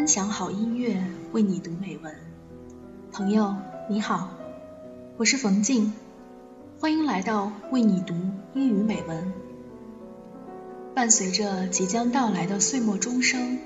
分享好音乐，为你读美文。朋友你好，我是冯静，欢迎来到为你读英语美文。伴随着即将到来的岁末钟声，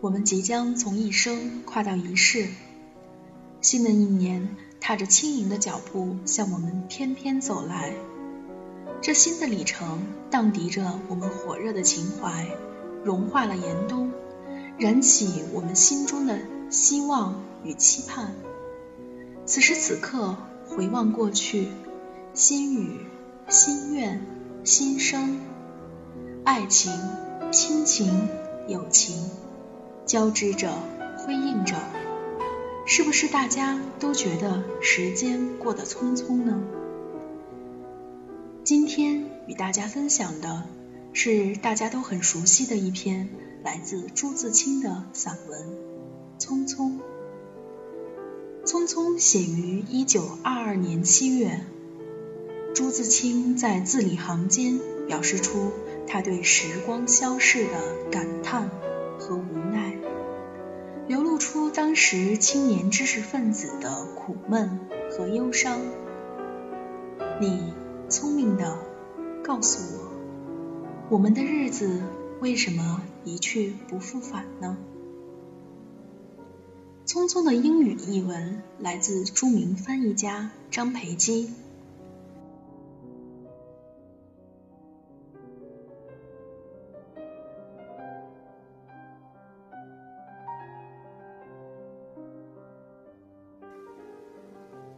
我们即将从一生跨到一世。新的一年，踏着轻盈的脚步向我们翩翩走来。这新的里程，荡涤着我们火热的情怀，融化了严冬。燃起我们心中的希望与期盼。此时此刻，回望过去，心语、心愿、心声，爱情、亲情、友情交织着，辉映着。是不是大家都觉得时间过得匆匆呢？今天与大家分享的是大家都很熟悉的一篇。来自朱自清的散文《匆匆》。匆匆写于一九二二年七月。朱自清在字里行间表示出他对时光消逝的感叹和无奈，流露出当时青年知识分子的苦闷和忧伤。你聪明的告诉我，我们的日子。为什么一去不复返呢？匆匆的英语译文来自著名翻译家张培基。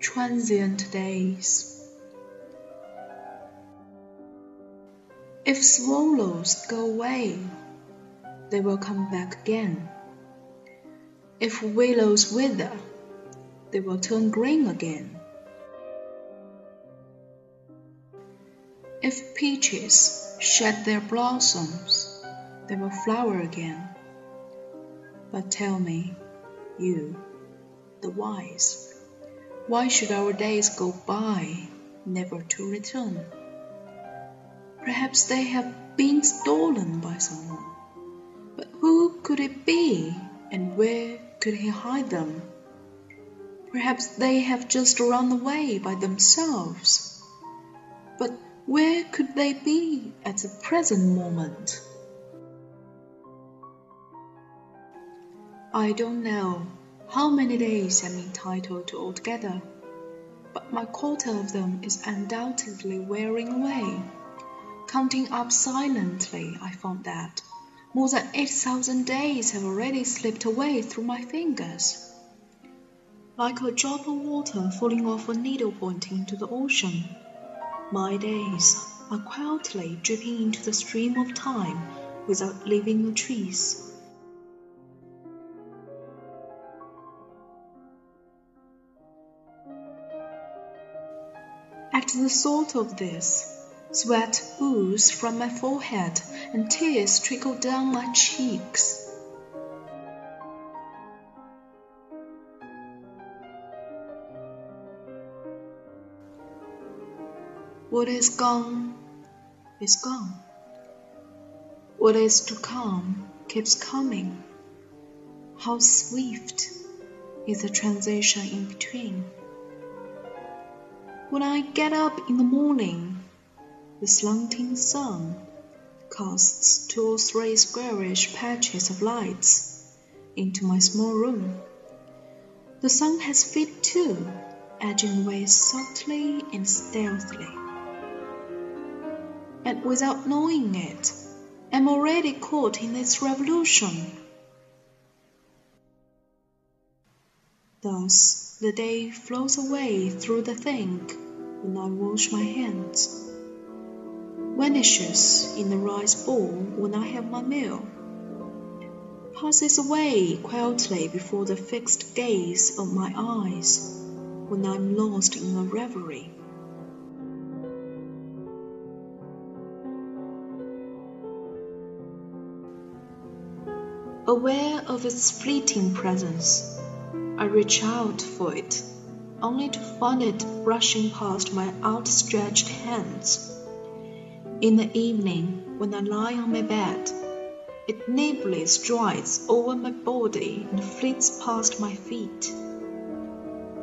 Transient days. If swallows go away, they will come back again. If willows wither, they will turn green again. If peaches shed their blossoms, they will flower again. But tell me, you, the wise, why should our days go by, never to return? Perhaps they have been stolen by someone. But who could it be, and where could he hide them? Perhaps they have just run away by themselves. But where could they be at the present moment? I don't know how many days I'm entitled to altogether, but my quarter of them is undoubtedly wearing away. Counting up silently, I found that more than 8,000 days have already slipped away through my fingers. Like a drop of water falling off a needle point into the ocean, my days are quietly dripping into the stream of time without leaving a trace. At the thought of this, Sweat oozed from my forehead and tears trickled down my cheeks. What is gone is gone. What is to come keeps coming. How swift is the transition in between. When I get up in the morning, the slanting sun casts two or three squarish patches of lights into my small room. The sun has feet too, edging away softly and stealthily. And without knowing it, I'm already caught in its revolution. Thus, the day flows away through the think when I wash my hands vanishes in the rice bowl when I have my meal, passes away quietly before the fixed gaze of my eyes when I'm lost in a reverie. Aware of its fleeting presence, I reach out for it, only to find it brushing past my outstretched hands in the evening, when I lie on my bed, It nimbly strides over my body and flits past my feet.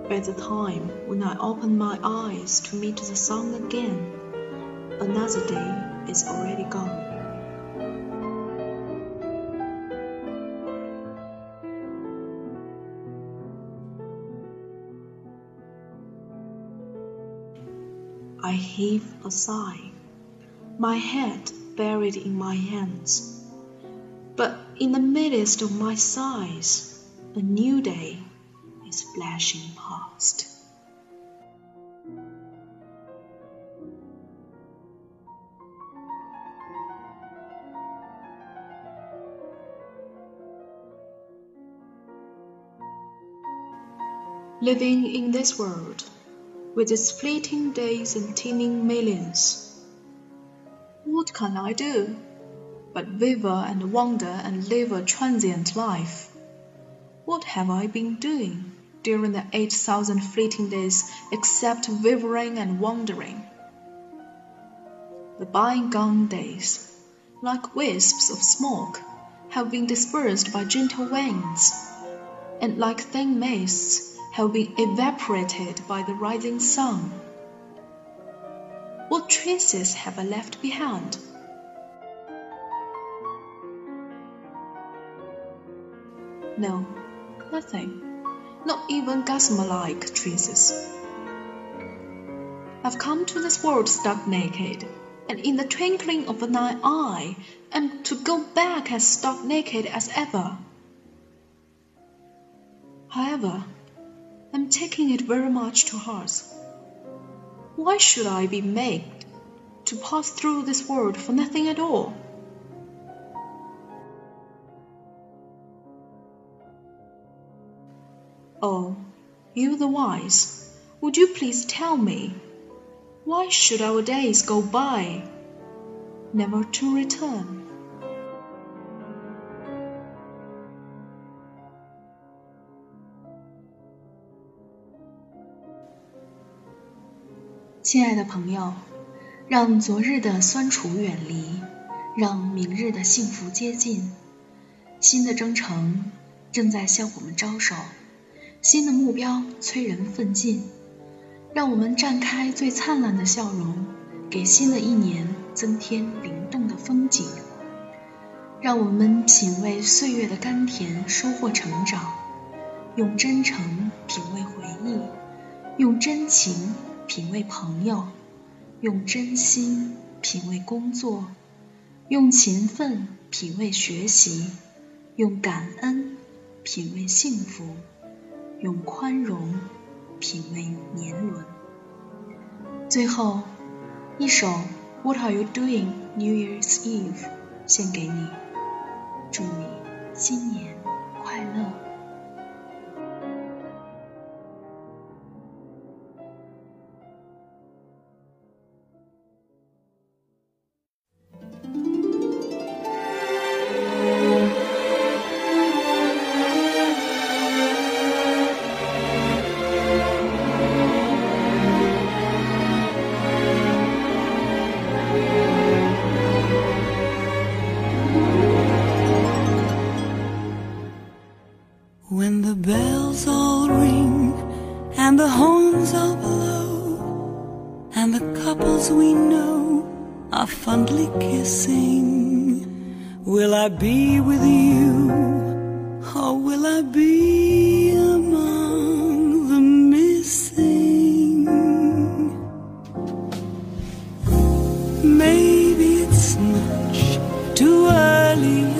By the time when I open my eyes to meet the sun again, another day is already gone. I heave a sigh, my head buried in my hands. But in the midst of my sighs, a new day is flashing past. Living in this world, with its fleeting days and teeming millions, what can I do but waver and wander and live a transient life? What have I been doing during the eight thousand fleeting days except vivering and wandering? The bygone days, like wisps of smoke, have been dispersed by gentle winds, and like thin mists have been evaporated by the rising sun. What traces have I left behind? No, nothing. Not even gossamer like traces. I've come to this world stark naked, and in the twinkling of an eye am to go back as stark naked as ever. However, I'm taking it very much to heart. Why should I be made to pass through this world for nothing at all? Oh, you the wise, would you please tell me, why should our days go by, never to return? 亲爱的朋友，让昨日的酸楚远离，让明日的幸福接近。新的征程正在向我们招手，新的目标催人奋进。让我们绽开最灿烂的笑容，给新的一年增添灵动的风景。让我们品味岁月的甘甜，收获成长。用真诚品味回忆，用真情。品味朋友，用真心品味工作，用勤奋品味学习，用感恩品味幸福，用宽容品味年轮。最后一首《What Are You Doing New Year's Eve》献给你，祝你新年快乐。And the horns all blow and the couples we know are fondly kissing, will I be with you? Or will I be among the missing? Maybe it's much too early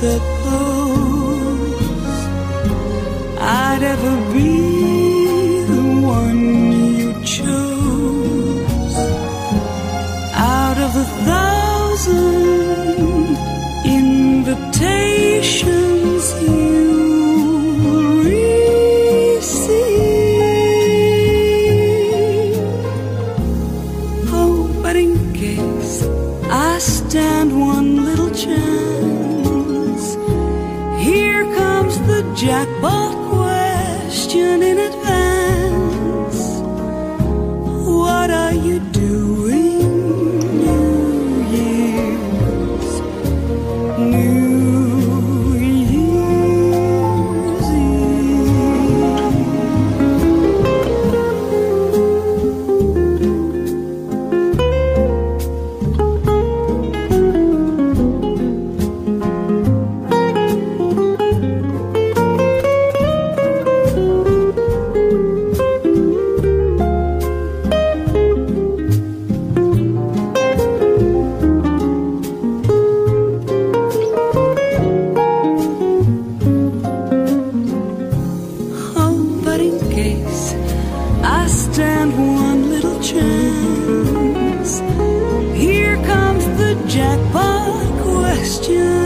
set jackpot question.